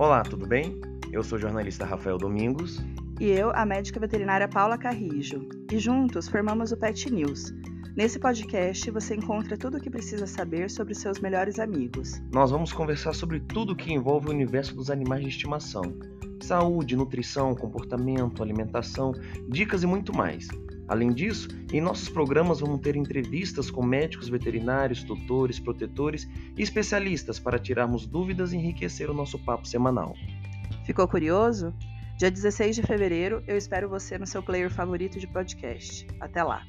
Olá, tudo bem? Eu sou o jornalista Rafael Domingos. E eu, a médica veterinária Paula Carrijo. E juntos formamos o Pet News. Nesse podcast você encontra tudo o que precisa saber sobre seus melhores amigos. Nós vamos conversar sobre tudo que envolve o universo dos animais de estimação: saúde, nutrição, comportamento, alimentação, dicas e muito mais. Além disso, em nossos programas vamos ter entrevistas com médicos veterinários, tutores, protetores e especialistas para tirarmos dúvidas e enriquecer o nosso papo semanal. Ficou curioso? Dia 16 de fevereiro eu espero você no seu player favorito de podcast. Até lá!